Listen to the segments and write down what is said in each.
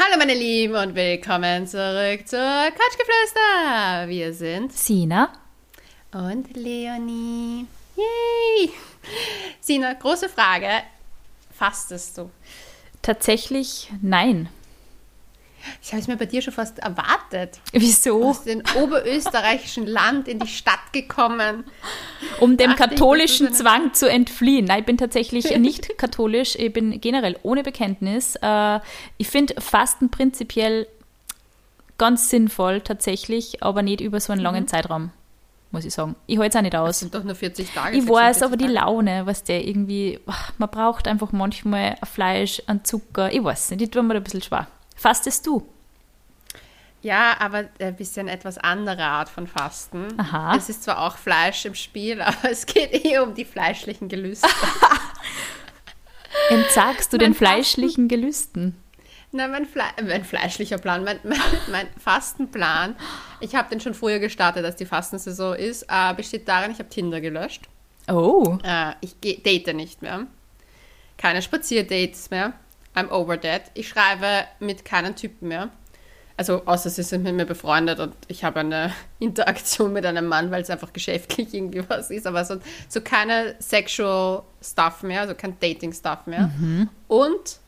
Hallo meine Lieben und willkommen zurück zur Quatschgeflüster. Wir sind Sina und Leonie. Yay! Sina, große Frage. Fastest du? Tatsächlich nein. Ich habe es mir bei dir schon fast erwartet. Wieso? Aus dem oberösterreichischen Land in die Stadt gekommen. Um dem katholischen Zwang zu entfliehen. Nein, ich bin tatsächlich nicht katholisch. Ich bin generell ohne Bekenntnis. Äh, ich finde Fasten prinzipiell ganz sinnvoll tatsächlich, aber nicht über so einen langen mhm. Zeitraum, muss ich sagen. Ich halte es auch nicht aus. Das sind doch nur 40 Tage. Ich weiß, aber die Laune, was der irgendwie, man braucht einfach manchmal Fleisch, an Zucker, ich weiß nicht, die tun mir ein bisschen schwer. Fastest du? Ja, aber ein bisschen etwas andere Art von Fasten. Aha. Es ist zwar auch Fleisch im Spiel, aber es geht eher um die fleischlichen Gelüste. Entsagst du mein den fleischlichen Gelüsten? Nein, mein, Fle mein fleischlicher Plan, mein, mein, mein Fastenplan, ich habe den schon früher gestartet, als die Fastensaison ist, äh, besteht darin, ich habe Tinder gelöscht. Oh. Äh, ich date nicht mehr. Keine Spazierdates mehr. I'm over that. Ich schreibe mit keinen Typen mehr. Also außer sie sind mit mir befreundet und ich habe eine Interaktion mit einem Mann, weil es einfach geschäftlich irgendwie was ist, aber so, so keine sexual Stuff mehr, also kein Dating Stuff mehr. Mhm. Und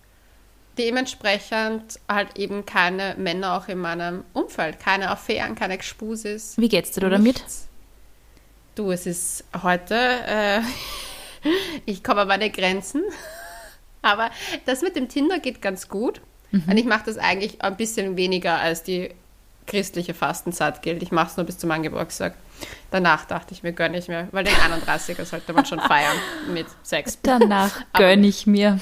dementsprechend halt eben keine Männer auch in meinem Umfeld, keine Affären, keine Expusis. Wie geht's dir damit? Du, es ist heute, äh, ich komme an meine Grenzen. Aber das mit dem Tinder geht ganz gut. Mhm. Und ich mache das eigentlich ein bisschen weniger als die christliche Fastenzeit gilt. Ich mache es nur bis zu meinem Geburtstag. Danach dachte ich mir, gönne ich mir, weil den 31er sollte man schon feiern mit Sex. Danach gönne ich mir.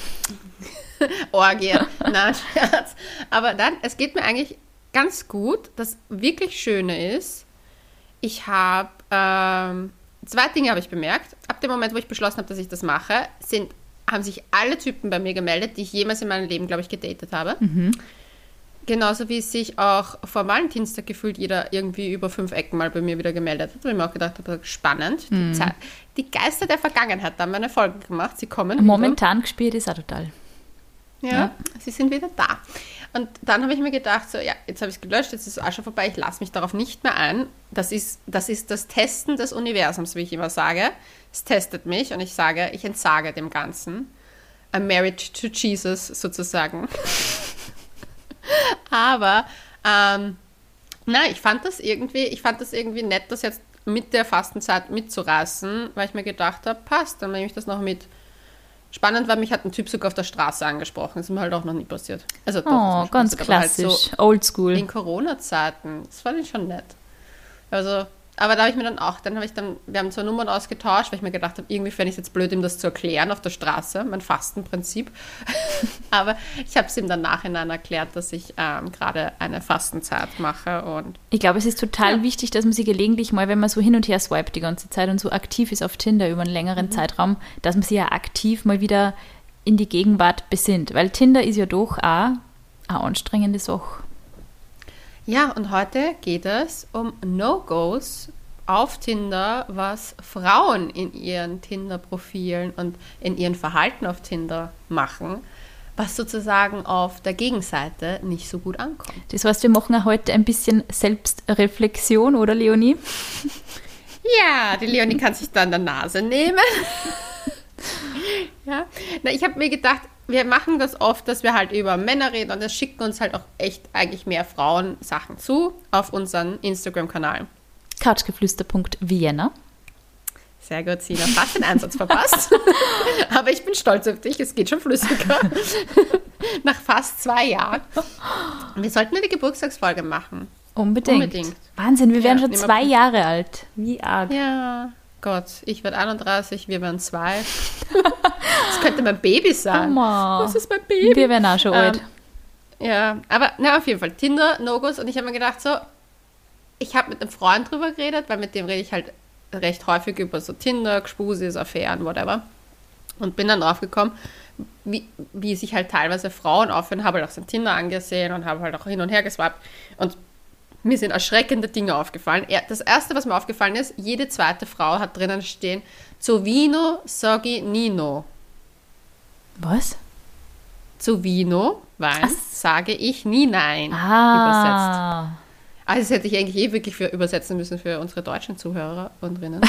Orgie, na Scherz. Aber dann, es geht mir eigentlich ganz gut. Das wirklich Schöne ist, ich habe ähm, zwei Dinge habe ich bemerkt. Ab dem Moment, wo ich beschlossen habe, dass ich das mache, sind haben sich alle Typen bei mir gemeldet, die ich jemals in meinem Leben, glaube ich, gedatet habe. Mhm. Genauso wie sich auch vor Valentinstag gefühlt jeder irgendwie über fünf Ecken mal bei mir wieder gemeldet hat. Wo ich mir auch gedacht habe, spannend. Mhm. Die, Zeit, die, Geister der Vergangenheit haben eine Folge gemacht. Sie kommen. Momentan wieder. gespielt ist auch total. Ja, ja, sie sind wieder da. Und dann habe ich mir gedacht, so, ja, jetzt habe ich es gelöscht, jetzt ist es auch schon vorbei, ich lasse mich darauf nicht mehr ein. Das ist, das ist das Testen des Universums, wie ich immer sage. Es testet mich und ich sage, ich entsage dem Ganzen. A marriage to Jesus sozusagen. Aber ähm, na, ich fand das irgendwie, ich fand das irgendwie nett, das jetzt mit der Fastenzeit mitzureißen, weil ich mir gedacht habe, passt, dann nehme ich das noch mit. Spannend war, mich hat ein Typ sogar auf der Straße angesprochen. Das ist mir halt auch noch nie passiert. Also doch, oh, ganz passiert, klassisch, halt so oldschool. In Corona-Zeiten. Das fand ich schon nett. Also aber da habe ich mir dann auch, dann habe ich dann, wir haben zwei Nummern ausgetauscht, weil ich mir gedacht habe, irgendwie fände ich es jetzt blöd, ihm das zu erklären auf der Straße, mein Fastenprinzip. Aber ich habe es ihm dann nachhinein erklärt, dass ich ähm, gerade eine Fastenzeit mache. Und ich glaube, es ist total ja. wichtig, dass man sich gelegentlich mal, wenn man so hin und her swipet die ganze Zeit und so aktiv ist auf Tinder über einen längeren mhm. Zeitraum, dass man sich ja aktiv mal wieder in die Gegenwart besinnt. Weil Tinder ist ja doch auch eine anstrengende Sache. Ja, und heute geht es um No-Gos auf Tinder, was Frauen in ihren Tinder-Profilen und in ihrem Verhalten auf Tinder machen, was sozusagen auf der Gegenseite nicht so gut ankommt. Das heißt, wir machen heute ein bisschen Selbstreflexion, oder Leonie? Ja, die Leonie kann sich da an der Nase nehmen. ja, Na, ich habe mir gedacht, wir machen das oft, dass wir halt über Männer reden und das schicken uns halt auch echt eigentlich mehr Frauen Sachen zu auf unseren Instagram-Kanal. Couchgeflüster.vienna. Sehr gut, Sina. Fast den Einsatz verpasst. Aber ich bin stolz auf dich. Es geht schon flüssiger. Nach fast zwei Jahren. Wir sollten eine Geburtstagsfolge machen. Unbedingt. Unbedingt. Wahnsinn, wir werden schon zwei Jahre alt. Wie arg. Ja. Gott, ich werde 31, wir werden zwei. Das könnte mein Baby sein. Mama. Was ist mein Baby? Wir werden auch schon ähm, alt. Ja, aber na, auf jeden Fall Tinder, No-Gos. Und ich habe mir gedacht, so, ich habe mit einem Freund drüber geredet, weil mit dem rede ich halt recht häufig über so Tinder, Gspusis, Affären, whatever. Und bin dann drauf gekommen, wie, wie sich halt teilweise Frauen aufhören, habe halt auch sein Tinder angesehen und habe halt auch hin und her geswappt. Und mir sind erschreckende Dinge aufgefallen. Das erste, was mir aufgefallen ist, jede zweite Frau hat drinnen stehen, Zovino Sogi Nino. Was? zu Vino, Wein, sage ich nie nein Ah. übersetzt. Also das hätte ich eigentlich eh wirklich für übersetzen müssen für unsere deutschen Zuhörer und Drinnen.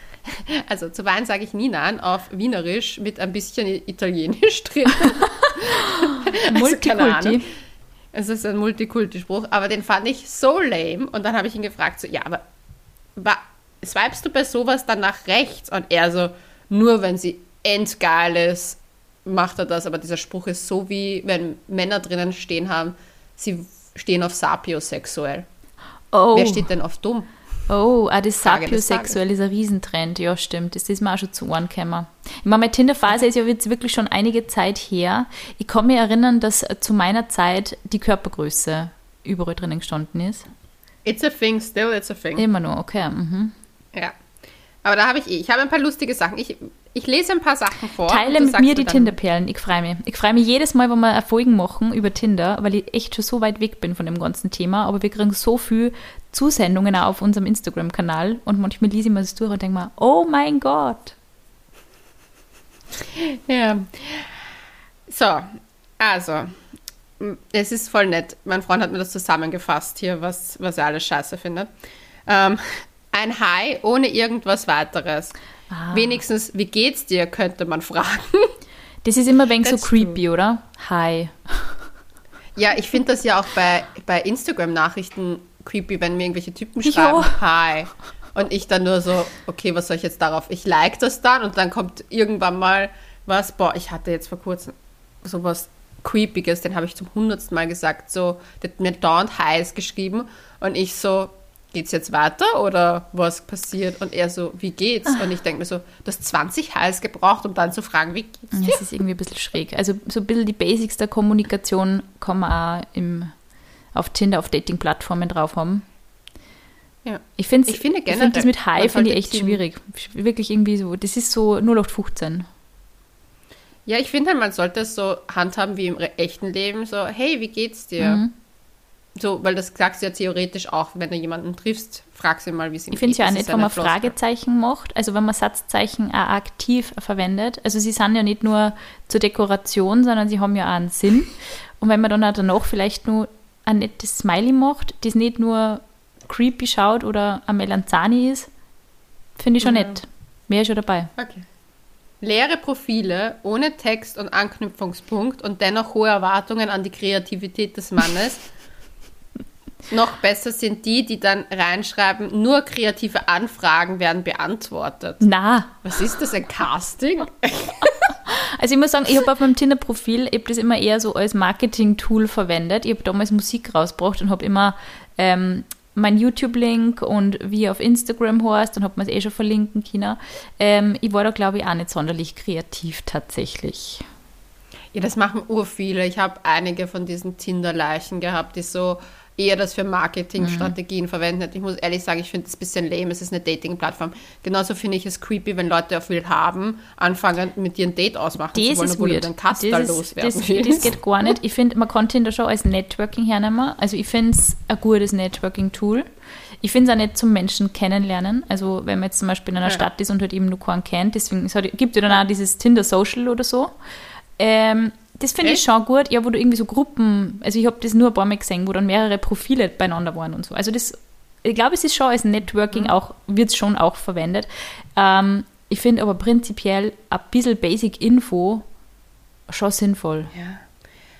also zu Wein sage ich nie nein auf Wienerisch mit ein bisschen Italienisch drin. Also. Multikulti. Es ist ein Multikulti-Spruch, aber den fand ich so lame. Und dann habe ich ihn gefragt, so, ja, aber swipest du bei sowas dann nach rechts? Und er so, nur wenn sie endgeil ist, macht er das. Aber dieser Spruch ist so wie, wenn Männer drinnen stehen haben, sie stehen auf sapiosexuell. Oh. Wer steht denn auf dumm? Oh, ah, das Sapiosexuell ist ein Riesentrend, ja, stimmt. Das ist mir auch schon zu Ohren gekommen. Ich meine, meine Tinder-Phase ist ja jetzt wirklich schon einige Zeit her. Ich kann mich erinnern, dass zu meiner Zeit die Körpergröße überall drinnen gestanden ist. It's a thing, still it's a thing. Immer nur, okay. Mhm. Ja. Aber da habe ich eh, ich habe ein paar lustige Sachen. Ich, ich lese ein paar Sachen vor. Teile mit mir die Tinder-Perlen. Ich freue mich. Ich freue mich jedes Mal, wenn wir eine Folgen machen über Tinder, weil ich echt schon so weit weg bin von dem ganzen Thema. Aber wir kriegen so viel Zusendungen auch auf unserem Instagram-Kanal und manchmal lese ich mir das durch und denke mir, oh mein Gott. Ja. So, also, es ist voll nett. Mein Freund hat mir das zusammengefasst hier, was, was er alles scheiße findet. Ähm, ein Hi ohne irgendwas weiteres. Ah. Wenigstens, wie geht's dir, könnte man fragen. Das ist immer ein wenig so creepy, oder? Hi. Ja, ich finde das ja auch bei, bei Instagram-Nachrichten creepy, wenn mir irgendwelche Typen schreiben, hi. Und ich dann nur so, okay, was soll ich jetzt darauf? Ich like das dann und dann kommt irgendwann mal was, boah, ich hatte jetzt vor kurzem sowas Creepiges, den habe ich zum hundertsten Mal gesagt, so, der hat mir dauernd heiß geschrieben und ich so, geht's jetzt weiter oder was passiert? Und er so, wie geht's? Und ich denke mir so, du hast 20 heiß gebraucht, um dann zu fragen, wie geht's dir? Es ist irgendwie ein bisschen schräg. Also so ein bisschen die Basics der Kommunikation kann man auch im, auf Tinder, auf Dating-Plattformen drauf haben. Ja. Ich, find's, Ich finde ich find generell, das mit Hi man finde ich echt Team- schwierig. Wirklich irgendwie so, das ist so 0815. Ja, ich finde halt, man sollte es so handhaben wie im echten Leben, so, hey, wie geht's dir? Mhm. So, weil das sagst du ja theoretisch auch, wenn du jemanden triffst, fragst du ihn mal, wie es ihm Ich finde es ja auch nicht, ist wenn man Floskel. Fragezeichen macht, also wenn man Satzzeichen auch aktiv verwendet. Also sie sind ja nicht nur zur Dekoration, sondern sie haben ja auch einen Sinn. Und wenn man dann auch danach vielleicht nur ein nettes Smiley macht, das nicht nur creepy schaut oder ein Melanzani ist, finde ich schon Ja. nett. Wäre schon dabei. Okay. Leere Profile ohne Text und Anknüpfungspunkt und dennoch hohe Erwartungen an die Kreativität des Mannes. Noch besser sind die, die dann reinschreiben, nur kreative Anfragen werden beantwortet. Na, Was ist das, ein Casting? Also ich muss sagen, ich habe auf meinem Tinder-Profil, ich habe das immer eher so als Marketing-Tool verwendet. Ich habe damals Musik rausgebracht und habe immer ähm, mein YouTube-Link und wie auf Instagram heißt, dann hat man es eh schon verlinken können. Ähm, ich war da, glaube ich, auch nicht sonderlich kreativ tatsächlich. Ja, das machen urviele. Ich habe einige von diesen Tinder-Leichen gehabt, die so eher das für Marketingstrategien verwenden. Ich muss ehrlich sagen, ich finde es ein bisschen lame. Es ist eine Dating-Plattform. Genauso finde ich es creepy, wenn Leute auf Will haben, anfangen mit dir ein Date ausmachen zu Das wollen, ist obwohl weird. du Das, Kastal ist, loswerden das, willst. das geht gar nicht. Ich finde, man kann Tinder schon als Networking hernehmen. Also ich finde es ein gutes Networking-Tool. Ich finde es auch nicht zum Menschen kennenlernen. Also wenn man jetzt zum Beispiel in einer Ja. Stadt ist und halt eben nur keinen kennt, deswegen es hat, gibt ja dann auch dieses Tinder Social oder so. Ähm, das finde ich schon gut, ja, wo du irgendwie so Gruppen, also ich habe das nur ein paar Mal gesehen, wo dann mehrere Profile beieinander waren und so. Also das, ich glaube, es ist schon als Networking Mhm. auch, wird es schon auch verwendet. Ähm, ich finde aber prinzipiell ein bisschen Basic Info schon sinnvoll. Ja.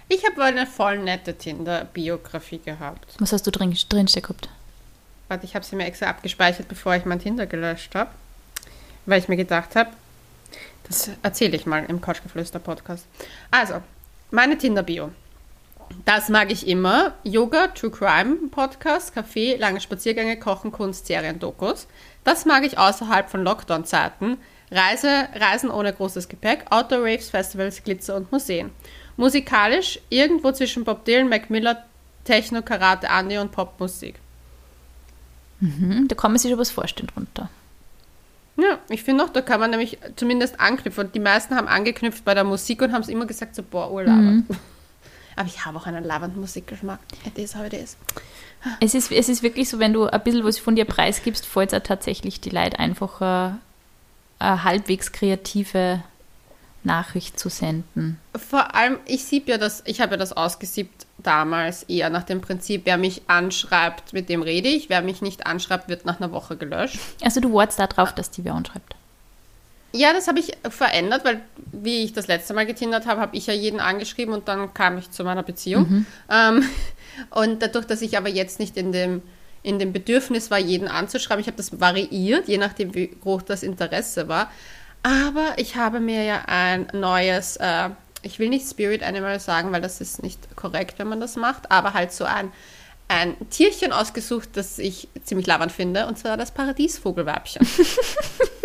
Ich habe eine voll nette Tinder-Biografie gehabt. Was hast du drin, drinstehen gehabt? Warte, ich habe sie mir extra abgespeichert, bevor ich mein Tinder gelöscht habe. Weil ich mir gedacht habe, das erzähle ich mal im Couchgeflüster-Podcast. Also, meine Tinder-Bio. Das mag ich immer. Yoga, True Crime Podcast, Kaffee, lange Spaziergänge, Kochen, Kunst, Serien, Dokus. Das mag ich außerhalb von Lockdown-Zeiten. Reise, Reisen ohne großes Gepäck, Outdoor-Raves, Festivals, Glitzer und Museen. Musikalisch irgendwo zwischen Bob Dylan, Mac Miller, Techno, Karate, Andi und Popmusik. Mhm, da kann man sich schon was vorstellen drunter. Ja, ich finde auch, da kann man nämlich zumindest anknüpfen. Und die meisten haben angeknüpft bei der Musik und haben es immer gesagt, so, boah, urlaubend. Aber ich habe auch einen labernden Musikgeschmack. It is how it is. Es ist, es ist wirklich so, wenn du ein bisschen was von dir preisgibst, fällt es tatsächlich die Leute einfach äh, eine halbwegs kreative Nachricht zu senden. Vor allem, ich sieb ja das, ich habe ja das ausgesiebt damals eher nach dem Prinzip, wer mich anschreibt, mit dem rede ich, wer mich nicht anschreibt, wird nach einer Woche gelöscht. Also du wartest darauf, dass die wer anschreibt. Ja, das habe ich verändert, weil wie ich das letzte Mal getindert habe, habe ich ja jeden angeschrieben und dann kam ich zu meiner Beziehung. Mhm. Ähm, und dadurch, dass ich aber jetzt nicht in dem, in dem Bedürfnis war, jeden anzuschreiben, ich habe das variiert, je nachdem, wie groß das Interesse war. Aber ich habe mir ja ein neues, äh, ich will nicht Spirit Animal sagen, weil das ist nicht korrekt, wenn man das macht, aber halt so ein, ein Tierchen ausgesucht, das ich ziemlich labernd finde, und zwar das Paradiesvogelweibchen.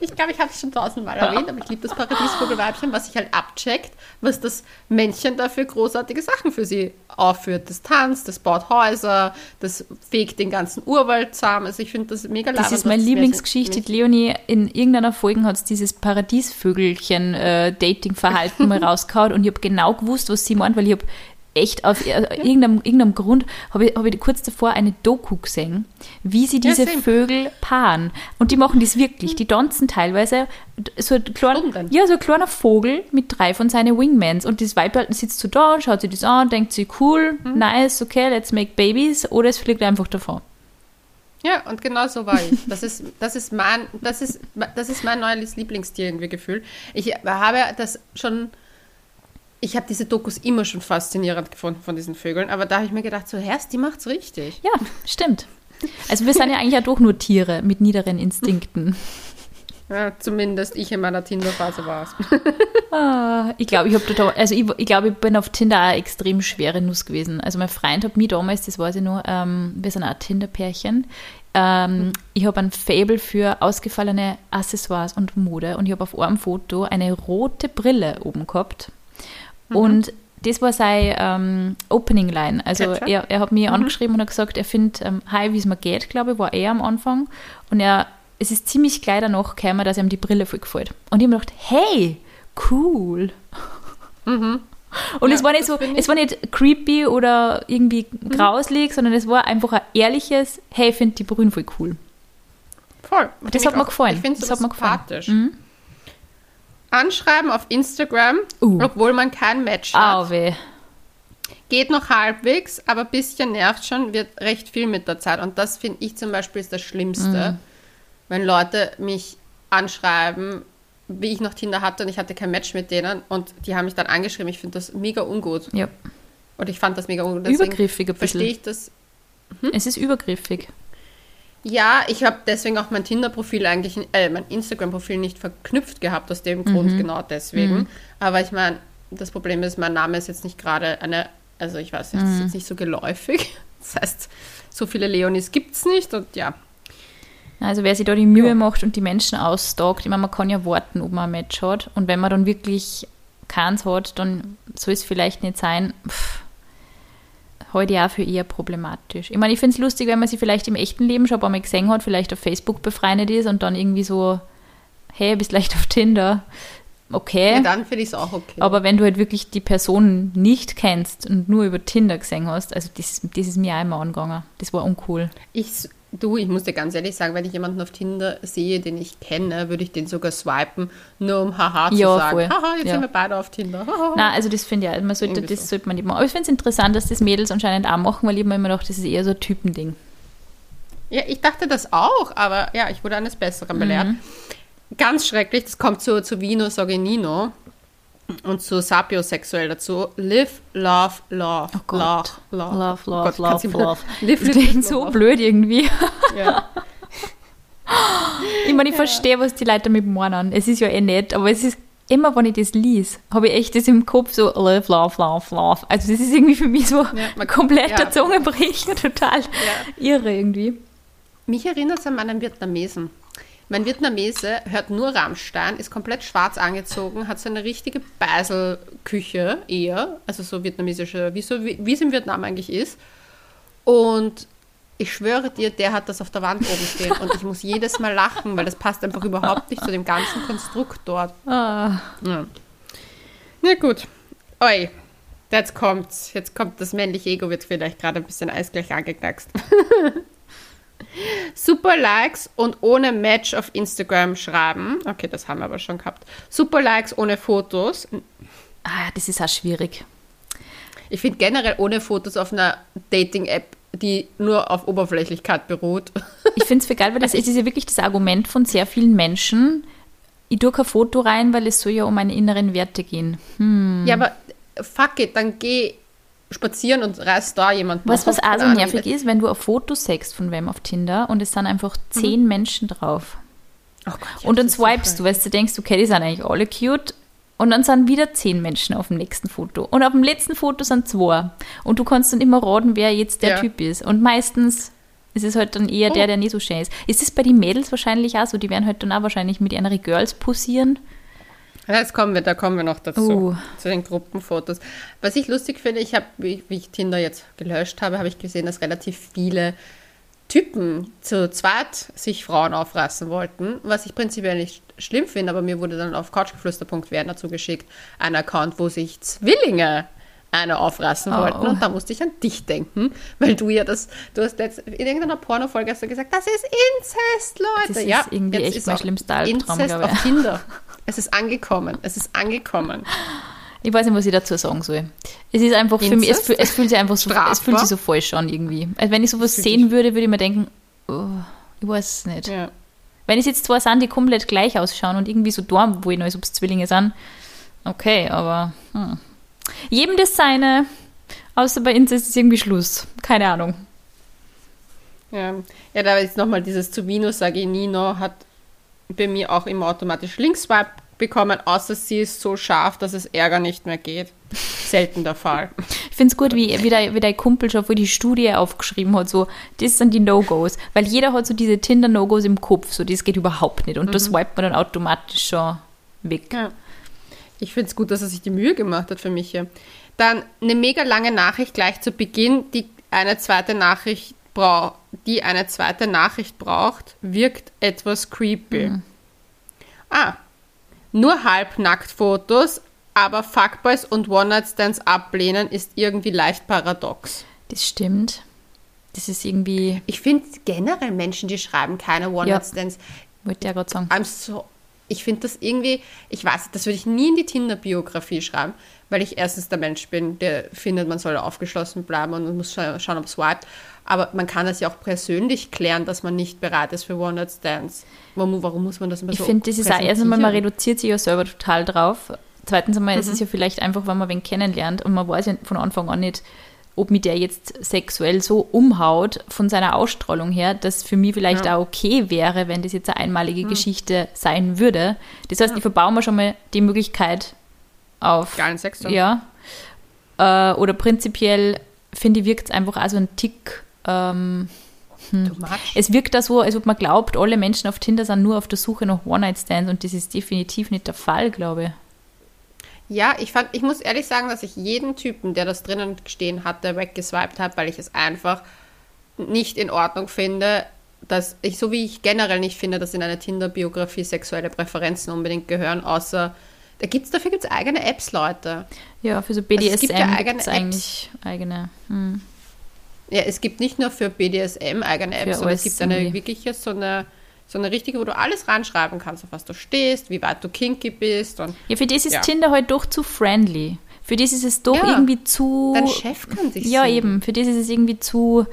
ich glaube, ich habe es schon tausendmal erwähnt, aber ich liebe das Paradiesvogelweibchen, was sich halt abcheckt, was das Männchen da für großartige Sachen für sie aufführt. Das tanzt, das baut Häuser, das fegt den ganzen Urwald zusammen. Also ich finde das mega Das ist meine Lieblingsgeschichte. Leonie, in irgendeiner Folge hat es dieses Paradiesvögelchen-Dating-Verhalten äh, mal rausgehauen und ich habe genau gewusst, was sie meint, weil ich habe echt auf irgendeinem, irgendeinem Grund habe ich, hab ich kurz davor eine Doku gesehen, wie sie diese ja, Vögel paaren. Und die machen das wirklich. Die tanzen teilweise so ein, kleiner, ja, so ein kleiner Vogel mit drei von seinen Wingmans. Und das Weib sitzt so da und schaut sich das an, denkt sich, cool, mhm. nice, okay, let's make babies. Oder es fliegt einfach davon. Ja, und genau so war ich. Das ist, das ist, mein, das ist, das ist mein neues Lieblingstier irgendwie gefühlt. Ich habe das schon ich habe diese Dokus immer schon faszinierend gefunden von diesen Vögeln, aber da habe ich mir gedacht, so Herst, die macht's richtig. Ja, stimmt. Also wir sind ja eigentlich ja doch nur Tiere mit niederen Instinkten. Ja, zumindest ich in meiner Tinder-Phase war es. Ah, ich glaube, ich also ich, ich glaube, ich bin auf Tinder auch extrem schwere Nuss gewesen. Also mein Freund hat mich damals, das weiß ich noch, ähm, wir sind auch Tinder-Pärchen. Ähm, ich habe ein Fable für ausgefallene Accessoires und Mode und ich habe auf einem Foto eine rote Brille oben gehabt Mhm. Und das war sein ähm, Opening Line. Also er, er hat mich mhm. angeschrieben und hat gesagt, er findet ähm, Hi, wie es mir geht, glaube ich, war er am Anfang. Und er, es ist ziemlich gleich danach gekommen, dass ihm die Brille voll gefällt. Und ich habe mir gedacht, hey, cool. Mhm. Und ja, es war nicht so, es war nicht creepy oder irgendwie mhm. grauslig, sondern es war einfach ein ehrliches, hey, ich finde die Brühen voll cool. Voll. Das hat mir gefallen. Ich finde das, das hat mir gefallen. Mhm anschreiben auf Instagram, uh. obwohl man kein Match hat. Au weh. Geht noch halbwegs, aber ein bisschen nervt schon, wird recht viel mit der Zeit. Und das finde ich zum Beispiel ist das Schlimmste, mm. wenn Leute mich anschreiben, wie ich noch Tinder hatte und ich hatte kein Match mit denen und die haben mich dann angeschrieben. Ich finde das mega ungut. Ja. Und ich fand das mega ungut. Übergriffig ein Verstehe ich das. Hm? Es ist übergriffig. Ja, ich habe deswegen auch mein Tinder-Profil eigentlich, äh, mein Instagram-Profil nicht verknüpft gehabt, aus dem Grund mhm. genau deswegen. Mhm. Aber ich meine, das Problem ist, mein Name ist jetzt nicht gerade eine, also ich weiß nicht, mhm. ist jetzt nicht so geläufig. Das heißt, so viele Leonis gibt es nicht und ja. Also wer sich da die Mühe ja. macht und die Menschen ausstalkt, ich meine, man kann ja warten, ob man ein Match hat. Und wenn man dann wirklich keins hat, dann soll es vielleicht nicht sein, pff, halte ich auch für eher problematisch. Ich meine, ich finde es lustig, wenn man sie vielleicht im echten Leben schon ein paar Mal gesehen hat, vielleicht auf Facebook befreundet ist und dann irgendwie so, hey, bist leicht auf Tinder. Okay. Ja, dann finde ich es auch okay. Aber wenn du halt wirklich die Person nicht kennst und nur über Tinder gesehen hast, also das, das ist mir auch immer angegangen. Das war uncool. Ich Du, ich muss dir ganz ehrlich sagen, wenn ich jemanden auf Tinder sehe, den ich kenne, würde ich den sogar swipen, nur um Haha zu ja, sagen. Voll. Haha, jetzt ja. sind wir beide auf Tinder. Na, also das finde ich ja, man sollte, das so. sollte man nicht machen. Aber ich finde es interessant, dass das Mädels anscheinend auch machen, weil ich mir immer gedacht, das ist eher so ein Typending. Ja, ich dachte das auch, aber ja, ich wurde eines Besseren belehrt. Mhm. Ganz schrecklich, das kommt zu, zu Vino Sogenino und zu sapiosexuell dazu. Live, love, love. Oh Gott. Love, love, love, love. Gott, love, love. Live, das klingt so love. blöd irgendwie. Ja. ich meine, ich ja. verstehe, was die Leute damit meinen. Es ist ja eh nett, aber es ist immer, wenn ich das lese, habe ich echt das im Kopf so live, love, love, love. Also das ist irgendwie für mich so ja, man, kompletter ja. Zungenbrecher, total irre irgendwie. Mich erinnert es an meinen Vietnamesen. Mein Vietnamese hört nur Rammstein, ist komplett schwarz angezogen, hat so eine richtige Beiselküche eher, also so vietnamesische, wie, so, es in Vietnam eigentlich ist. Und ich schwöre dir, der hat das auf der Wand oben stehen und ich muss jedes Mal lachen, weil das passt einfach überhaupt nicht zu dem ganzen Konstrukt dort. Ah. Ja. Na gut. Oi, jetzt kommt's. Jetzt kommt das männliche Ego, wird vielleicht gerade ein bisschen eisgleich angeknackst. Super Likes und ohne Match auf Instagram schreiben. Okay, das haben wir aber schon gehabt. Super Likes ohne Fotos. Ah, das ist auch schwierig. Ich finde generell ohne Fotos auf einer Dating-App, die nur auf Oberflächlichkeit beruht. Ich finde es für geil, weil das ist ja wirklich das Argument von sehr vielen Menschen. Ich tue kein Foto rein, weil es soll ja um meine inneren Werte gehen. Hm. Ja, aber fuck it, dann geh spazieren und reiß da jemanden. Was, was auch so nervig ist, wenn du ein Foto sexst von wem auf Tinder und es sind einfach zehn mhm. Menschen drauf. Oh Gott, und dann swipest du, weil du denkst, okay, die sind eigentlich alle cute. Und dann sind wieder zehn Menschen auf dem nächsten Foto. Und auf dem letzten Foto sind zwei. Und du kannst dann immer raten, wer jetzt der ja. Typ ist. Und meistens ist es halt dann eher oh. der, der nicht so schön ist. Ist es bei den Mädels wahrscheinlich auch so? Die werden halt dann auch wahrscheinlich mit ihren Girls posieren. Jetzt kommen wir, da kommen wir noch dazu, uh. zu den Gruppenfotos. Was ich lustig finde, ich habe, wie, wie, ich Tinder jetzt gelöscht habe, habe ich gesehen, dass relativ viele Typen zu zweit sich Frauen aufreißen wollten, was ich prinzipiell nicht schlimm finde, aber mir wurde dann auf couchgeflüster.wer dazu geschickt, ein Account, wo sich Zwillinge eine aufreißen oh. wollten. Und da musste ich an dich denken, weil du ja das, du hast letzt, in irgendeiner Pornofolge hast du gesagt, das ist Inzest, Leute. Das ist ja, irgendwie echt mein schlimmster Albtraum, Inzest auf Tinder. Es ist angekommen. Es ist angekommen. Ich weiß nicht, was ich dazu sagen soll. Es ist einfach Inzest? für mich, es, fühlt, es fühlt sich einfach so, es fühlt sich so falsch an irgendwie. Also wenn ich sowas sehen würde, würde ich mir denken, oh, ich weiß es nicht. Ja. Wenn es jetzt zwei sind, die komplett gleich ausschauen und irgendwie so da, wo ich als ob Zwillinge sind, okay, aber hm. jedem das seine, außer bei Inzest ist irgendwie Schluss. Keine Ahnung. Ja, ja da ist nochmal dieses zu Vino Saginino hat bei mir auch immer automatisch Linkswipe bekommen, außer sie ist so scharf, dass es Ärger nicht mehr geht. Selten der Fall. Ich finde es gut, wie, wie, der, wie der Kumpel schon vor die Studie aufgeschrieben hat, so, das sind die No-Gos. Weil jeder hat so diese Tinder-No-Gos im Kopf, so, das geht überhaupt nicht. Und mhm. das swipet man dann automatisch schon weg. Ja. Ich finde es gut, dass er sich die Mühe gemacht hat für mich hier. Dann eine mega lange Nachricht gleich zu Beginn, die eine zweite Nachricht braucht, die eine zweite Nachricht braucht, wirkt etwas creepy. Mhm. Ah, nur Halbnacktfotos, aber Fuckboys und One-Night-Stands ablehnen ist irgendwie leicht paradox. Das stimmt. Das ist irgendwie. Ich finde generell Menschen, die schreiben keine One-Night-Stands. Ja, wollte ja gerade sagen. I'm so, ich finde das irgendwie, ich weiß, das würde ich nie in die Tinder-Biografie schreiben, weil ich erstens der Mensch bin, der findet, man soll aufgeschlossen bleiben und muss schauen, ob es swiped. Aber man kann das ja auch persönlich klären, dass man nicht bereit ist für One-Night-Stands. Warum, warum, muss man das immer ich so Ich finde, das ist auch erst einmal, man reduziert sich ja selber total drauf. Zweitens einmal mhm. ist es ja vielleicht einfach, wenn man wen kennenlernt und man weiß ja von Anfang an nicht, ob mich der jetzt sexuell so umhaut von seiner Ausstrahlung her, dass für mich vielleicht ja. auch okay wäre, wenn das jetzt eine einmalige mhm. Geschichte sein würde. Das heißt, ja. ich verbaue mir schon mal die Möglichkeit auf. Geilen Sex dann. Ja. Äh, oder prinzipiell finde ich, wirkt es einfach auch so ein Tick ähm, hm. Es wirkt da so, als ob man glaubt, alle Menschen auf Tinder sind nur auf der Suche nach One-Night-Stands und das ist definitiv nicht der Fall, glaube ich. Ja, ich fand, ich muss ehrlich sagen, dass ich jeden Typen, der das drinnen stehen hatte, weggeswiped habe, weil ich es einfach nicht in Ordnung finde, dass ich, so wie ich generell nicht finde, dass in eine Tinder-Biografie sexuelle Präferenzen unbedingt gehören, außer da gibt's, dafür gibt es eigene Apps, Leute. Ja, für so BDSM also es gibt ja eigene Apps. eigentlich eigene. Hm. Ja, es gibt nicht nur für BDSM eigene Apps, sondern es gibt eine wirkliche so eine so eine richtige, wo du alles reinschreiben kannst, auf was du stehst, wie weit du kinky bist. Und, ja, für das ist ja. Tinder halt doch zu friendly. Für das ist es doch ja, irgendwie zu. Dein Chef kann sich Ja, sehen. eben. Für das ist es irgendwie zu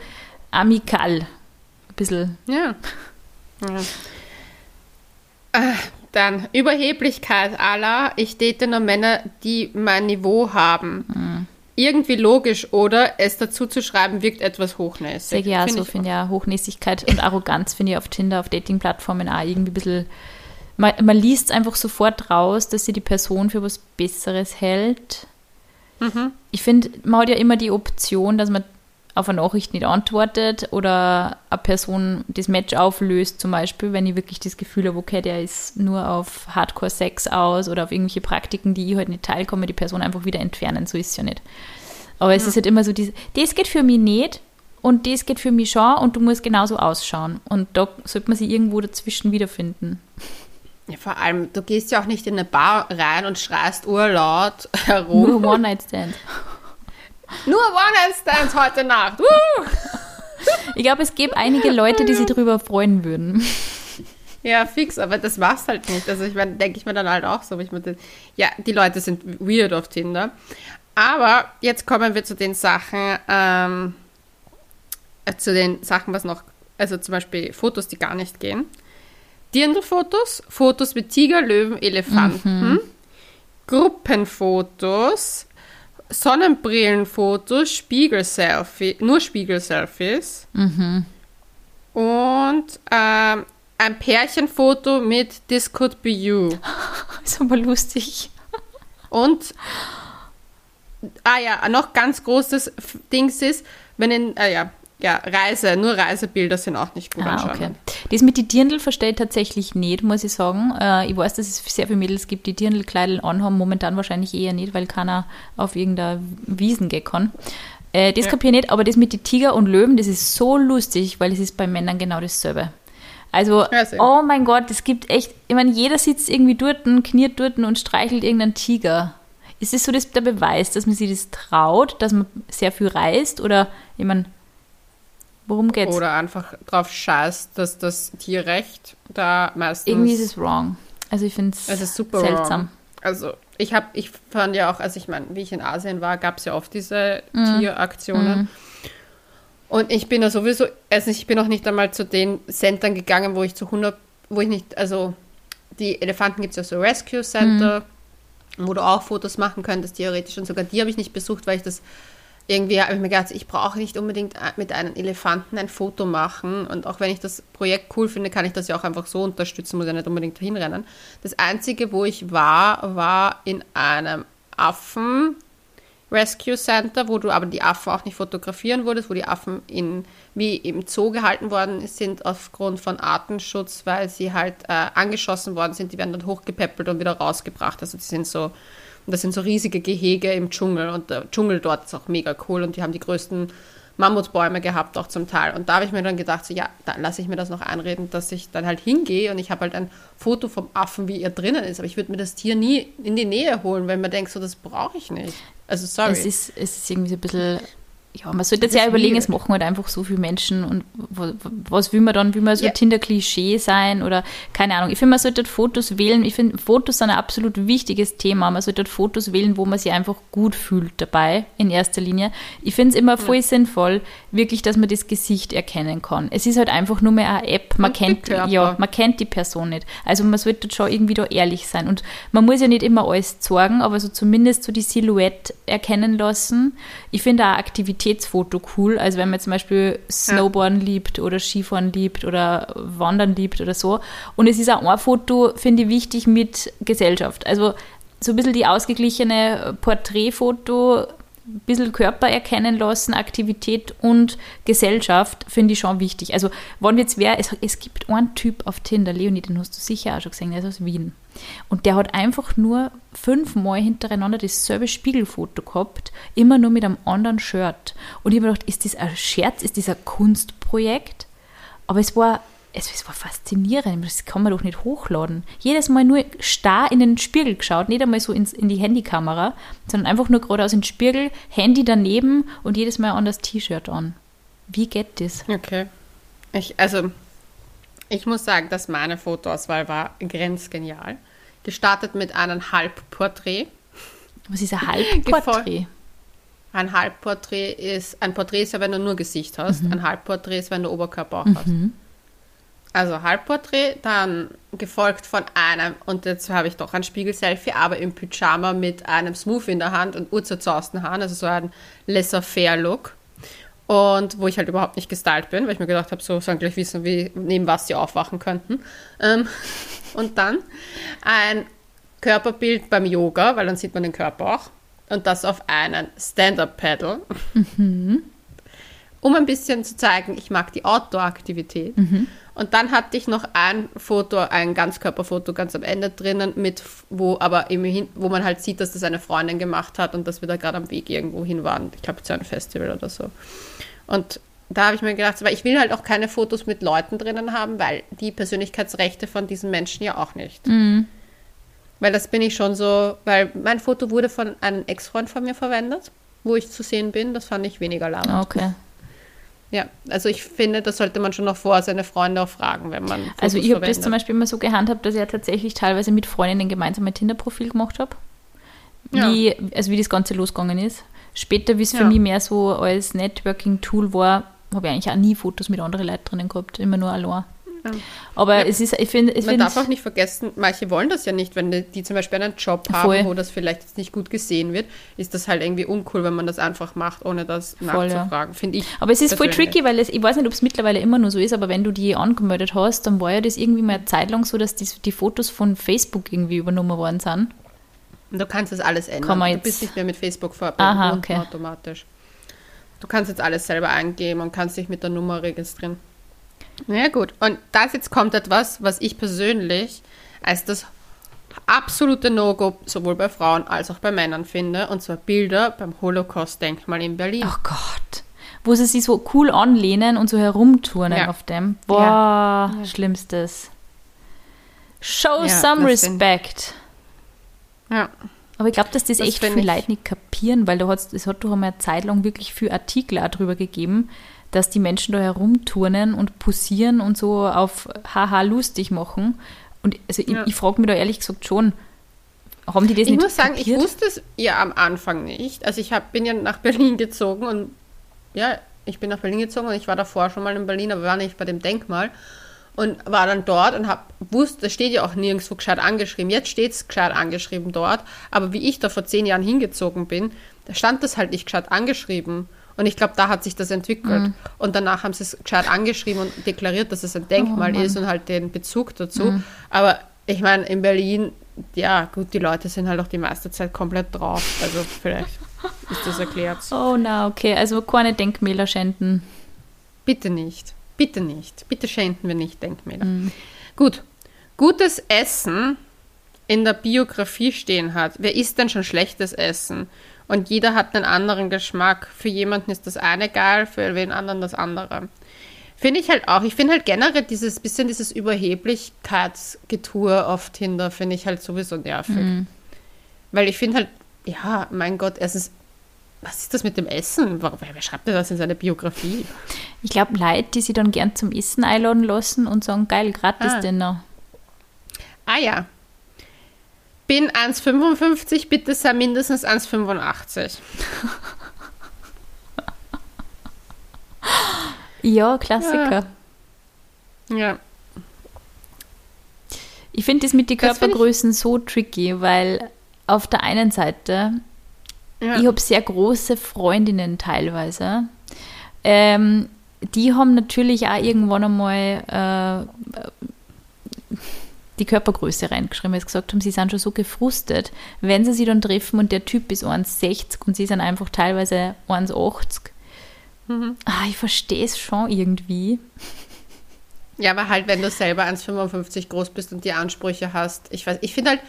amikal. Ein bisschen. Ja. ja. Äh, dann Überheblichkeit aller. Ich date nur Männer, die mein Niveau haben. Mhm irgendwie logisch, oder? Es dazu zu schreiben, wirkt etwas hochnäsig. Ja, find so finde ich ja Hochnäsigkeit und Arroganz finde ich auf Tinder, auf Dating-Plattformen auch irgendwie ein bisschen. Man, man liest einfach sofort raus, dass sie die Person für was Besseres hält. Mhm. Ich finde, man hat ja immer die Option, dass man auf eine Nachricht nicht antwortet oder eine Person das Match auflöst, zum Beispiel, wenn ich wirklich das Gefühl habe, okay, der ist nur auf Hardcore-Sex aus oder auf irgendwelche Praktiken, die ich halt nicht teilkomme, die Person einfach wieder entfernen. So ist es ja nicht. Aber es ist halt immer so, diese, das geht für mich nicht und das geht für mich schon und du musst genauso ausschauen. Und da sollte man sich irgendwo dazwischen wiederfinden. Ja, vor allem, du gehst ja auch nicht in eine Bar rein und schreist urlaut herum. Nur One-Night-Stand. Nur One-Night-Stands heute Nacht. Ich glaube, es gäbe einige Leute, die sich darüber freuen würden. Ja, fix, aber das machst halt nicht. Also ich meine, denke ich mir dann halt auch so. Ich meine, ja, die Leute sind weird auf Tinder. Aber jetzt kommen wir zu den Sachen, ähm, äh, zu den Sachen, was noch, also zum Beispiel Fotos, die gar nicht gehen. Dirndl-Fotos, Fotos mit Tiger, Löwen, Elefanten, mhm. Gruppenfotos, Sonnenbrillenfotos, Spiegel-Selfie, nur Spiegel-Selfies mhm. und ähm, ein Pärchenfoto mit This Could Be You. Ist aber lustig. Und, ah ja, noch ganz großes Dings ist, wenn in, ah ja, ja, Reise, nur Reisebilder sind auch nicht gut ah, anschauen. Okay. Das mit die Dirndl verstehe ich tatsächlich nicht, muss ich sagen. Äh, ich weiß, dass es sehr viele Mädels gibt, die Dirndl-Kleidel anhaben, momentan wahrscheinlich eher nicht, weil keiner auf irgendeiner Wiesen gehen kann. Äh, das ja. kapiere ich nicht, aber das mit die Tiger und Löwen, das ist so lustig, weil es ist bei Männern genau dasselbe. Also, ja, oh mein Gott, es gibt echt, ich meine, jeder sitzt irgendwie dort, kniert dort und streichelt irgendeinen Tiger. Ist das so das, der Beweis, dass man sich das traut, dass man sehr viel reist? Oder, ich meine, worum geht's? Oder einfach drauf scheißt, dass das Tierrecht da meistens. Irgendwie ist es wrong. Also, ich finde es seltsam. Wrong. Also, ich habe, ich fand ja auch, also ich meine, wie ich in Asien war, gab es ja oft diese mm. Tieraktionen. Mm. Und ich bin da sowieso, also ich bin auch nicht einmal zu den Centern gegangen, wo ich zu 100, wo ich nicht, also die Elefanten gibt es ja so Rescue Center, mhm. wo du auch Fotos machen könntest, theoretisch. Und sogar die habe ich nicht besucht, weil ich das irgendwie habe ich mir gedacht, ich brauche nicht unbedingt mit einem Elefanten ein Foto machen. Und auch wenn ich das Projekt cool finde, kann ich das ja auch einfach so unterstützen, muss ja nicht unbedingt hinrennen. Das Einzige, wo ich war, war in einem Affen, Rescue Center, wo du aber die Affen auch nicht fotografieren wurdest, wo die Affen in, wie im Zoo gehalten worden sind aufgrund von Artenschutz, weil sie halt äh, angeschossen worden sind. Die werden dann hochgepäppelt und wieder rausgebracht. Also die sind so, das sind so riesige Gehege im Dschungel und der Dschungel dort ist auch mega cool und die haben die größten Mammutbäume gehabt, auch zum Teil. Und da habe ich mir dann gedacht, so, ja, da lasse ich mir das noch einreden, dass ich dann halt hingehe und ich habe halt ein Foto vom Affen, wie er drinnen ist. Aber ich würde mir das Tier nie in die Nähe holen, weil man denkt, so, das brauche ich nicht. Also sorry. Es ist, es ist irgendwie so ein bisschen ja, man sollte jetzt ja überlegen, es machen halt einfach so viele Menschen und was will man dann? Will man so ja. Tinder-Klischee sein oder keine Ahnung. Ich finde, man sollte Fotos wählen. Ich finde, Fotos sind ein absolut wichtiges Thema. Man sollte Fotos wählen, wo man sich einfach gut fühlt dabei, in erster Linie. Ich finde es immer voll ja. sinnvoll, wirklich, dass man das Gesicht erkennen kann. Es ist halt einfach nur mehr eine App. Man kennt, ja, man kennt die Person nicht. Also man sollte schon irgendwie da ehrlich sein. Und man muss ja nicht immer alles zeigen, aber so zumindest so die Silhouette erkennen lassen. Ich finde auch Aktivität Aktivitätsfoto cool. Also wenn man zum Beispiel Snowboarden ja. liebt oder Skifahren liebt oder Wandern liebt oder so. Und es ist auch ein Foto, finde ich, wichtig mit Gesellschaft. Also so ein bisschen die ausgeglichene Porträtfoto, ein bisschen Körper erkennen lassen, Aktivität und Gesellschaft finde ich schon wichtig. Also, wenn jetzt wer, es, es gibt einen Typ auf Tinder, Leonie, den hast du sicher auch schon gesehen, der ist aus Wien. Und der hat einfach nur fünfmal hintereinander dasselbe Spiegelfoto gehabt, immer nur mit einem anderen Shirt. Und ich habe mir gedacht, ist das ein Scherz, ist das ein Kunstprojekt? Aber es war, es, war faszinierend, das kann man doch nicht hochladen. Jedes Mal nur starr in den Spiegel geschaut, nicht einmal so ins, in die Handykamera, sondern einfach nur geradeaus in den Spiegel, Handy daneben und jedes Mal an das T-Shirt an. Wie geht das? Okay. Ich, also, ich muss sagen, dass meine Fotoauswahl war grenzgenial. Gestartet mit einem Halbporträt. Was ist ein Halbporträt? Ein Halbporträt ist, ein Porträt ist ja, wenn du nur Gesicht hast. Mhm. Ein Halbporträt ist, wenn du Oberkörper auch mhm. hast. Also Halbporträt, dann gefolgt von einem, und jetzt habe ich doch ein Spiegel-Selfie, aber im Pyjama mit einem Smoothie in der Hand und urzerzauzten Haaren, also so ein laissez-faire-Look. Und wo ich halt überhaupt nicht gestylt bin, weil ich mir gedacht habe, so sollen gleich wissen, wie, neben was sie aufwachen könnten. Ähm, und dann ein Körperbild beim Yoga, weil dann sieht man den Körper auch. Und das auf einen Stand-Up-Paddle. Mhm. Um ein bisschen zu zeigen, ich mag die Outdoor-Aktivität. Mhm. Und dann hatte ich noch ein Foto, ein Ganzkörperfoto ganz am Ende drinnen, mit, wo aber hin, wo man halt sieht, dass das eine Freundin gemacht hat und dass wir da gerade am Weg irgendwo hin waren. Ich glaube zu einem Festival oder so. Und da habe ich mir gedacht, weil ich will halt auch keine Fotos mit Leuten drinnen haben, weil die Persönlichkeitsrechte von diesen Menschen ja auch nicht. Mhm. Weil das bin ich schon so, weil mein Foto wurde von einem Ex-Freund von mir verwendet, wo ich zu sehen bin. Das fand ich weniger lang. Okay. Ja, also ich finde, das sollte man schon noch vor seine Freunde auch fragen, wenn man. Fotos also ich habe das zum Beispiel immer so gehandhabt, dass ich ja tatsächlich teilweise mit Freundinnen gemeinsam ein Tinder-Profil gemacht habe. Wie, ja. Also wie das Ganze losgegangen ist. Später, wie es für ja. mich mehr so als Networking-Tool war, habe ich eigentlich auch nie Fotos mit anderen Leuten drinnen gehabt, immer nur allein. Ja. Aber ja. es ist, ich finde. Man darf auch nicht vergessen, manche wollen das ja nicht, wenn die, die zum Beispiel einen Job haben, Voll. wo das vielleicht jetzt nicht gut gesehen wird, ist das halt irgendwie uncool, wenn man das einfach macht, ohne das Voll, nachzufragen, ja. finde ich. Aber es ist voll tricky, weil es, ich weiß nicht, ob es mittlerweile immer nur so ist, aber wenn du die angemeldet hast, dann war ja das irgendwie mal eine Zeit lang so, dass die, die Fotos von Facebook irgendwie übernommen worden sind. Und du kannst das alles ändern. du bist nicht mehr mit Facebook verbunden okay. automatisch. Du kannst jetzt alles selber eingeben und kannst dich mit der Nummer registrieren. Ja gut, und das jetzt kommt etwas, was ich persönlich als das absolute No-Go sowohl bei Frauen als auch bei Männern finde, und zwar Bilder beim Holocaust-Denkmal in Berlin. Oh Gott. Wo sie sich so cool anlehnen und so herumturnen ja. auf dem. Boah, ja. schlimmstes. Show ja, some respect. Ja. Aber ich glaube, dass das, das echt viele Leute nicht kapieren, weil du hast, es hat doch einmal eine Zeit lang wirklich viele Artikel darüber gegeben, dass die Menschen da herumturnen und posieren und so auf haha lustig machen. Und also ja. ich, ich frage mich da ehrlich gesagt schon, haben die das ich nicht Ich muss sagen, kapiert? ich wusste es ja am Anfang nicht. Also ich hab, bin ja nach Berlin gezogen und ja, ich bin nach Berlin gezogen und ich war davor schon mal in Berlin, aber war nicht bei dem Denkmal und war dann dort und hab wusste, das steht ja auch nirgendwo gescheit angeschrieben. Jetzt steht es gescheit angeschrieben dort, aber wie ich da vor zehn Jahren hingezogen bin, da stand das halt nicht gescheit angeschrieben. Und ich glaube, da hat sich das entwickelt. Mhm. Und danach haben sie es gescheit angeschrieben und deklariert, dass es ein Denkmal oh, ist und halt den Bezug dazu. Mhm. Aber ich meine, in Berlin, ja, gut, die Leute sind halt auch die meiste Zeit komplett drauf. Also vielleicht ist das erklärt. Oh, na, okay. Also keine Denkmäler schänden. Bitte nicht. Bitte nicht. Bitte schänden wir nicht Denkmäler. Mhm. Gut. Gutes Essen in der Biografie stehen hat. Wer isst denn schon schlechtes Essen? Und jeder hat einen anderen Geschmack. Für jemanden ist das eine geil, für wen anderen das andere. Finde ich halt auch. Ich finde halt generell dieses bisschen dieses Überheblichkeitsgetue auf Tinder, finde ich halt sowieso nervig. Mhm. Weil ich finde halt, ja, mein Gott, es ist was ist das mit dem Essen? Wer, wer schreibt denn das in seine Biografie? Ich glaube, Leute, die sich dann gern zum Essen einladen lassen und sagen, geil, gratis ah. Dinner. Ah ja. Bin 1,55, bitte sei mindestens 1,85. ja, Klassiker. Ja. ja. Ich finde das mit den Körpergrößen so tricky, weil auf der einen Seite ja. Ich habe sehr große Freundinnen teilweise. Ähm, die haben natürlich auch irgendwann einmal äh, die Körpergröße reingeschrieben, weil sie gesagt haben, sie sind schon so gefrustet, wenn sie sich dann treffen und der Typ ist 1,60 und sie sind einfach teilweise 1,80. Mhm. Ah, ich verstehe es schon irgendwie. Ja, aber halt, wenn du selber 1,55 groß bist und die Ansprüche hast. Ich ich finde halt,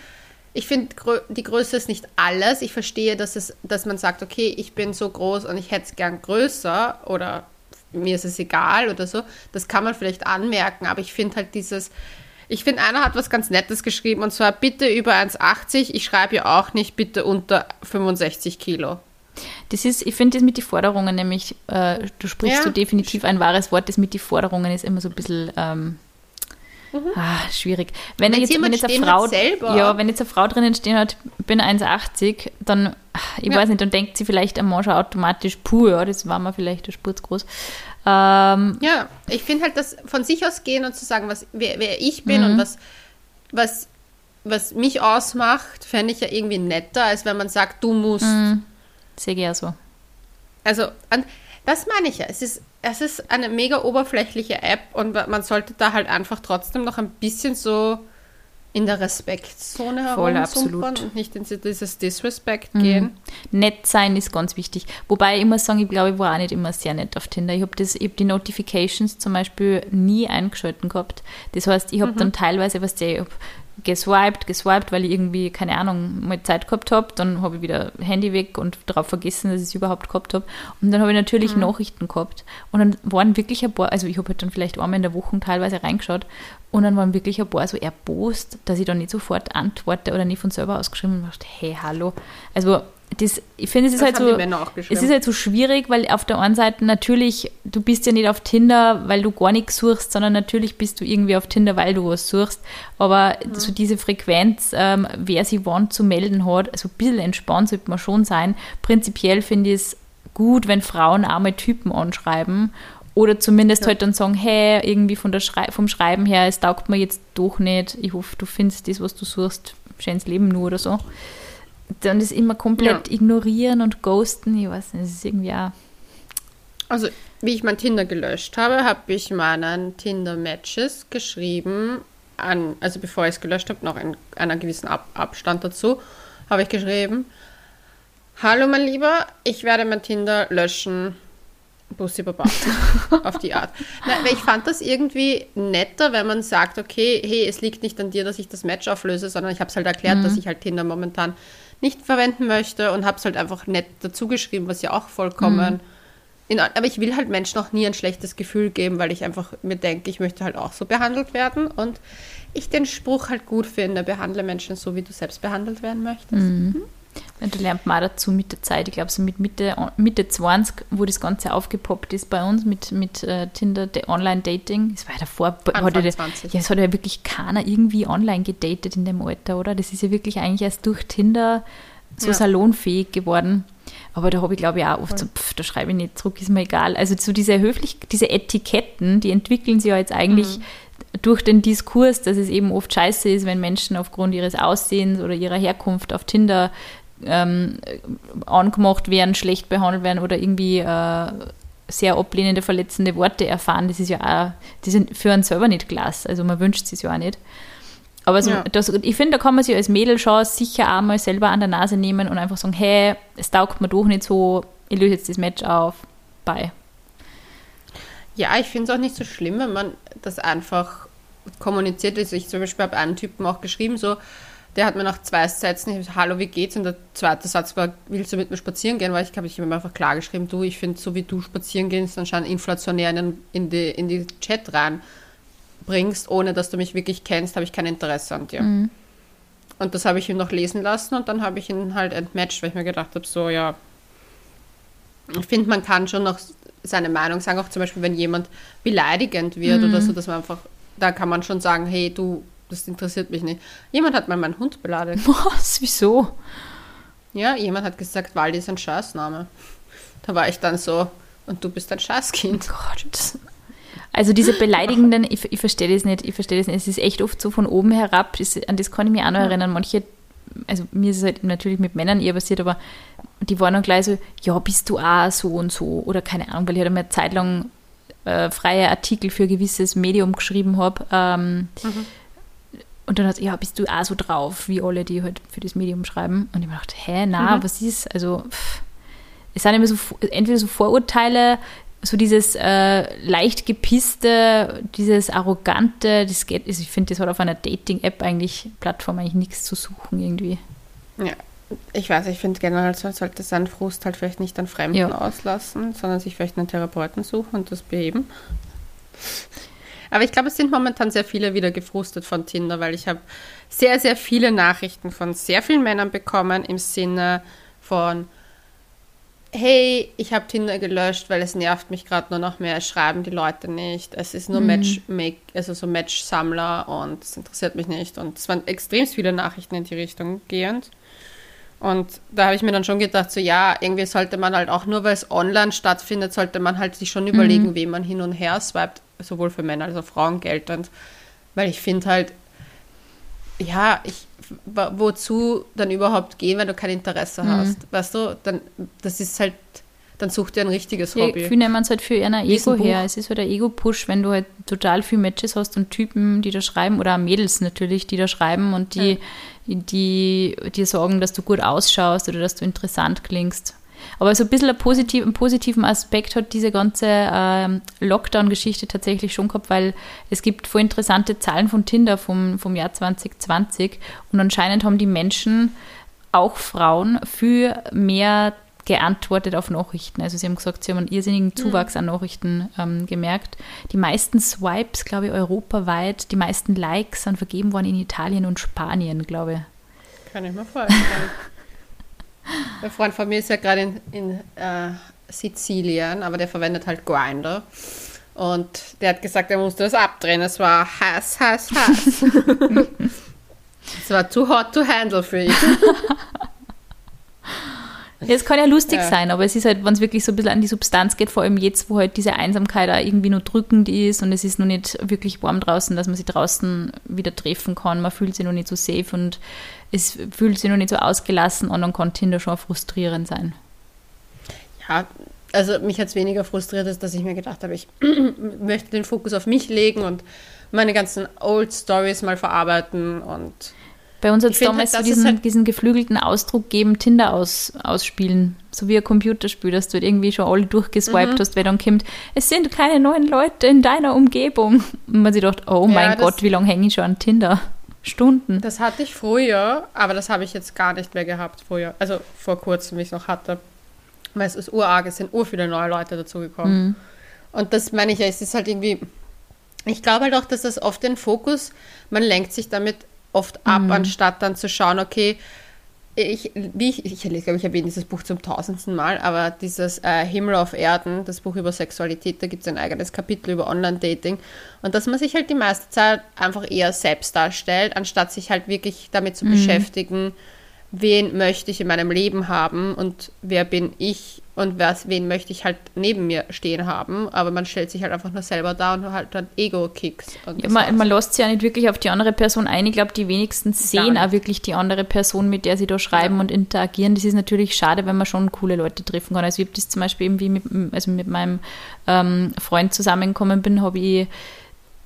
ich finde, die Größe ist nicht alles. Ich verstehe, dass, es, dass man sagt, okay, ich bin so groß und ich hätte es gern größer oder mir ist es egal oder so. Das kann man vielleicht anmerken, aber ich finde halt dieses, ich finde, einer hat was ganz Nettes geschrieben und zwar bitte über 1,80. Ich schreibe ja auch nicht bitte unter 65 Kilo. Das ist, ich finde das mit den Forderungen nämlich, äh, du sprichst ja. so definitiv ein wahres Wort, das mit den Forderungen ist immer so ein bisschen. Ähm Mhm. Ah, schwierig. Wenn, jetzt, wenn jetzt eine Frau, ja, wenn jetzt eine Frau drinnen stehen hat, bin 1,80, dann, ich ja. weiß nicht, dann denkt sie vielleicht am Mann schon automatisch, puh, ja, das war mal vielleicht der Spur groß. Ähm, ja, ich finde halt, das von sich aus gehen und zu sagen, was, wer, wer ich bin mhm. und was, was, was mich ausmacht, fände ich ja irgendwie netter, als wenn man sagt, du musst. Mhm. Sehe ich ja so. Also, das meine ich ja. Es ist es ist eine mega oberflächliche App und man sollte da halt einfach trotzdem noch ein bisschen so in der Respektzone Voll, absolut. und nicht in dieses Disrespect mhm. gehen. Nett sein ist ganz wichtig. Wobei ich immer sagen, ich glaube, ich war auch nicht immer sehr nett auf Tinder. Ich habe hab die Notifications zum Beispiel nie eingeschalten gehabt. Das heißt, ich habe mhm. dann teilweise, was ich habe geswiped, geswiped, weil ich irgendwie, keine Ahnung, mal Zeit gehabt habe. Dann habe ich wieder Handy weg und darauf vergessen, dass ich es überhaupt gehabt habe. Und dann habe ich natürlich mhm. Nachrichten gehabt. Und dann waren wirklich ein paar, also ich habe halt dann vielleicht einmal in der Woche teilweise reingeschaut und dann waren wirklich ein paar so erbost, dass ich dann nicht sofort antworte oder nicht von selber ausgeschrieben und dachte, hey, hallo. Also das, ich finde, es ist halt so, es ist halt so schwierig, weil auf der einen Seite natürlich, du bist ja nicht auf Tinder, weil du gar nichts suchst, sondern natürlich bist du irgendwie auf Tinder, weil du was suchst. Aber mhm. so diese Frequenz, ähm, wer sich wann zu melden hat, also ein bisschen entspannt sollte man schon sein. Prinzipiell finde ich es gut, wenn Frauen arme Typen anschreiben oder zumindest ja. halt dann sagen, hey, irgendwie von der Schrei vom Schreiben her, es taugt mir jetzt doch nicht. Ich hoffe, du findest das, was du suchst, schönes Leben nur oder so dann das immer komplett ja. ignorieren und ghosten, ich weiß nicht, das ist irgendwie auch. Also, wie ich mein Tinder gelöscht habe, habe ich meinen Tinder-Matches geschrieben, an, also bevor ich es gelöscht habe, noch in einer gewissen Ab Abstand dazu, habe ich geschrieben, Hallo mein Lieber, ich werde mein Tinder löschen. Bussi Baba. auf die Art. Na, weil ich fand das irgendwie netter, wenn man sagt, okay, hey, es liegt nicht an dir, dass ich das Match auflöse, sondern ich habe es halt erklärt, mhm. dass ich halt Tinder momentan nicht verwenden möchte und habe es halt einfach nett dazu geschrieben, was ja auch vollkommen. Mhm. In, aber ich will halt Menschen auch nie ein schlechtes Gefühl geben, weil ich einfach mir denke, ich möchte halt auch so behandelt werden und ich den Spruch halt gut finde, behandle Menschen so, wie du selbst behandelt werden möchtest. Mhm. Und da lernt man auch dazu mit der Zeit. Ich glaube, so mit Mitte, Mitte 20, wo das Ganze aufgepoppt ist bei uns mit, mit äh, Tinder, Online-Dating. Das war ja davor. Hatte, ja, es hat ja wirklich keiner irgendwie online gedatet in dem Alter, oder? Das ist ja wirklich eigentlich erst durch Tinder so ja. salonfähig geworden. Aber da habe ich, glaube ich, auch oft so, pff, da schreibe ich nicht zurück, ist mir egal. Also so diese höflich, diese Etiketten, die entwickeln sich ja jetzt eigentlich mhm durch den Diskurs, dass es eben oft scheiße ist, wenn Menschen aufgrund ihres Aussehens oder ihrer Herkunft auf Tinder ähm, angemacht werden, schlecht behandelt werden oder irgendwie äh, sehr ablehnende, verletzende Worte erfahren. Das ist ja auch, die sind für einen selber nicht klasse. Also man wünscht es ja auch nicht. Aber so, ja. das, ich finde, da kann man sich als Mädel schon sicher auch mal selber an der Nase nehmen und einfach sagen, hey, es taugt mir doch nicht so, ich löse jetzt das Match auf, bye. Ja, ich finde es auch nicht so schlimm, wenn man das einfach kommuniziert. Also ich zum Beispiel habe einen Typen auch geschrieben, so, der hat mir nach zwei Sätzen, gesagt, hallo, wie geht's? Und der zweite Satz war, willst du mit mir spazieren gehen? Weil ich habe ich habe einfach klar geschrieben, du, ich finde, so wie du spazieren gehst, anscheinend inflationär in, den, in, die, in die Chat reinbringst, ohne dass du mich wirklich kennst, habe ich kein Interesse an dir. Mhm. Und das habe ich ihm noch lesen lassen und dann habe ich ihn halt entmatcht, weil ich mir gedacht habe, so, ja, ich finde, man kann schon noch seine Meinung sagen, auch zum Beispiel, wenn jemand beleidigend wird mhm. oder so, dass man einfach, da kann man schon sagen, hey, du, das interessiert mich nicht. Jemand hat mal meinen Hund beleidigt. Was? Wieso? Ja, jemand hat gesagt, Waldi ist ein Scheißname. Da war ich dann so, und du bist ein Scheißkind. Oh Gott. Also diese beleidigenden, ich, ich verstehe das nicht, ich verstehe das nicht. Es ist echt oft so von oben herab, ist, an das kann ich mich auch noch erinnern. Manche, also mir ist es halt natürlich mit Männern eher passiert, aber die waren dann gleich so, ja, bist du auch so und so. Oder keine Ahnung, weil ich halt eine Zeit lang äh, freie Artikel für ein gewisses Medium geschrieben habe. Ähm, mhm und dann hat ja, bist du auch so drauf, wie alle, die halt für das Medium schreiben. Und ich mir gedacht, hä, na, mhm. was ist? Also, pff. es sind immer so, entweder so Vorurteile, so dieses äh, leicht gepisste, dieses arrogante, das geht, also ich finde, das hat auf einer Dating-App eigentlich, Plattform eigentlich nichts zu suchen irgendwie. Ja, ich weiß, ich finde generell, so sollte sein Frust halt vielleicht nicht an Fremden ja. auslassen, sondern sich vielleicht einen Therapeuten suchen und das beheben. Aber ich glaube, es sind momentan sehr viele wieder gefrustet von Tinder, weil ich habe sehr, sehr viele Nachrichten von sehr vielen Männern bekommen im Sinne von, hey, ich habe Tinder gelöscht, weil es nervt mich gerade nur noch mehr, es schreiben die Leute nicht, es ist nur mhm. Matchmake, also so Match-Sammler und es interessiert mich nicht. Und es waren extrem viele Nachrichten in die Richtung gehend. Und da habe ich mir dann schon gedacht, so ja, irgendwie sollte man halt auch nur, weil es online stattfindet, sollte man halt sich schon überlegen, mhm. wem man hin und her swiped sowohl für Männer als auch Frauen geltend. Weil ich finde halt, ja, ich, wozu dann überhaupt gehen, wenn du kein Interesse mhm. hast? Weißt du, dann, das ist halt, dann such dir ein richtiges ja, Hobby. Viele nehmen es halt für ihr Ego her. Es ist halt ein Ego-Push, wenn du halt total viele Matches hast und Typen, die da schreiben, oder Mädels natürlich, die da schreiben und die, ja. die dir sagen, dass du gut ausschaust oder dass du interessant klingst. Aber so ein bisschen ein positiv, einen positiven Aspekt hat diese ganze ähm, Lockdown-Geschichte tatsächlich schon gehabt, weil es gibt voll interessante Zahlen von Tinder vom, vom Jahr 2020 und anscheinend haben die Menschen, auch Frauen, für mehr geantwortet auf Nachrichten. Also sie haben gesagt, sie haben einen irrsinnigen mhm. Zuwachs an Nachrichten ähm, gemerkt. Die meisten Swipes, glaube ich, europaweit, die meisten Likes sind vergeben worden in Italien und Spanien, glaube ich. Kann ich mir vorstellen. Ein Freund von mir ist ja gerade in, in äh, Sizilien, aber der verwendet halt Grinder. Und der hat gesagt, er musste das abdrehen. Es war heiß, heiß, heiß. es war too hot to handle für ihn. Es kann ja lustig ja. sein, aber es ist halt, wenn es wirklich so ein bisschen an die Substanz geht, vor allem jetzt, wo halt diese Einsamkeit auch irgendwie nur drückend ist und es ist noch nicht wirklich warm draußen, dass man sich draußen wieder treffen kann. Man fühlt sich noch nicht so safe und es fühlt sich noch nicht so ausgelassen und dann kann Tinder schon frustrierend sein. Ja, also mich hat es weniger frustriert, als dass ich mir gedacht habe, ich möchte den Fokus auf mich legen und meine ganzen Old Stories mal verarbeiten und bei uns hat es damals halt, so diesen, halt diesen, geflügelten Ausdruck geben, Tinder aus, ausspielen. So wie ein Computerspiel, dass du halt irgendwie schon alle durchgeswiped mhm. hast, wer dann kommt, es sind keine neuen Leute in deiner Umgebung. Und man sich dachte, oh ja, mein Gott, wie lange hänge ich schon an Tinder? Stunden. Das hatte ich früher, aber das habe ich jetzt gar nicht mehr gehabt früher. Also vor kurzem, wie ich es noch hatte. Weil es ist urarg, es sind ur viele neue Leute dazugekommen. Mhm. Und das meine ich ja, es ist halt irgendwie, ich glaube halt auch, dass das oft den Fokus, man lenkt sich damit oft ab, mhm. anstatt dann zu schauen, okay, ich, wie ich, ich, ich glaube, ich erwähne dieses Buch zum tausendsten Mal, aber dieses äh, Himmel auf Erden, das Buch über Sexualität, da gibt es ein eigenes Kapitel über Online-Dating. Und dass man sich halt die meiste Zeit einfach eher selbst darstellt, anstatt sich halt wirklich damit zu mhm. beschäftigen, wen möchte ich in meinem Leben haben und wer bin ich und was, wen möchte ich halt neben mir stehen haben. Aber man stellt sich halt einfach nur selber da und halt dann Ego-Kicks. Ja, man, man lässt sich ja nicht wirklich auf die andere Person ein. Ich glaube, die wenigsten sehen auch wirklich die andere Person, mit der sie da schreiben ja. und interagieren. Das ist natürlich schade, wenn man schon coole Leute treffen kann. Also ich habe das zum Beispiel irgendwie mit, also mit meinem ähm, Freund zusammengekommen bin, habe ich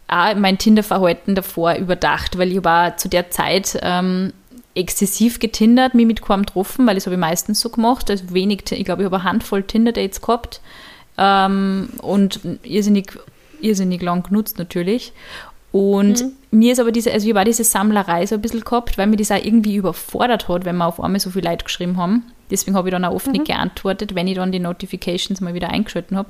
auch mein Tinder-Verhalten davor überdacht, weil ich war zu der Zeit ähm, exzessiv getindert, mich mit kaum getroffen, weil das habe ich meistens so gemacht. Also wenig, ich glaube, ich habe eine Handvoll Tinder-Dates gehabt ähm, und irrsinnig, irrsinnig lang genutzt natürlich. Und mhm. mir ist aber diese, also ich war diese Sammlerei so ein bisschen gehabt, weil mir das auch irgendwie überfordert hat, wenn wir auf einmal so viele Leute geschrieben haben. Deswegen habe ich dann auch oft mhm. nicht geantwortet, wenn ich dann die Notifications mal wieder eingeschalten habe.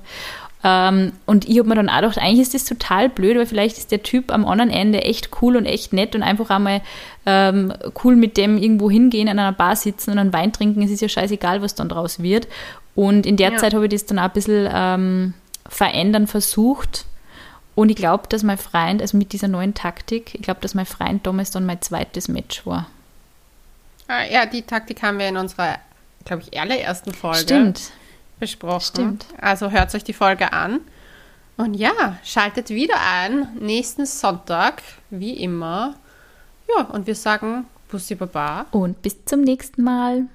Ähm, und ich habe mir dann auch gedacht, eigentlich ist das total blöd, weil vielleicht ist der Typ am anderen Ende echt cool und echt nett und einfach einmal ähm, cool mit dem irgendwo hingehen, an einer Bar sitzen und einen Wein trinken. Es ist ja scheißegal, was dann draus wird. Und in der ja. Zeit habe ich das dann auch ein bisschen ähm, verändern versucht. Und ich glaube, dass mein Freund, also mit dieser neuen Taktik, ich glaube, dass mein Freund damals dann mein zweites Match war. Ah, ja, die Taktik haben wir in unserer, glaube ich, allerersten Folge. Stimmt besprochen. Stimmt. Also hört euch die Folge an. Und ja, schaltet wieder ein, nächsten Sonntag, wie immer. Ja, und wir sagen Bussi Baba. Und bis zum nächsten Mal.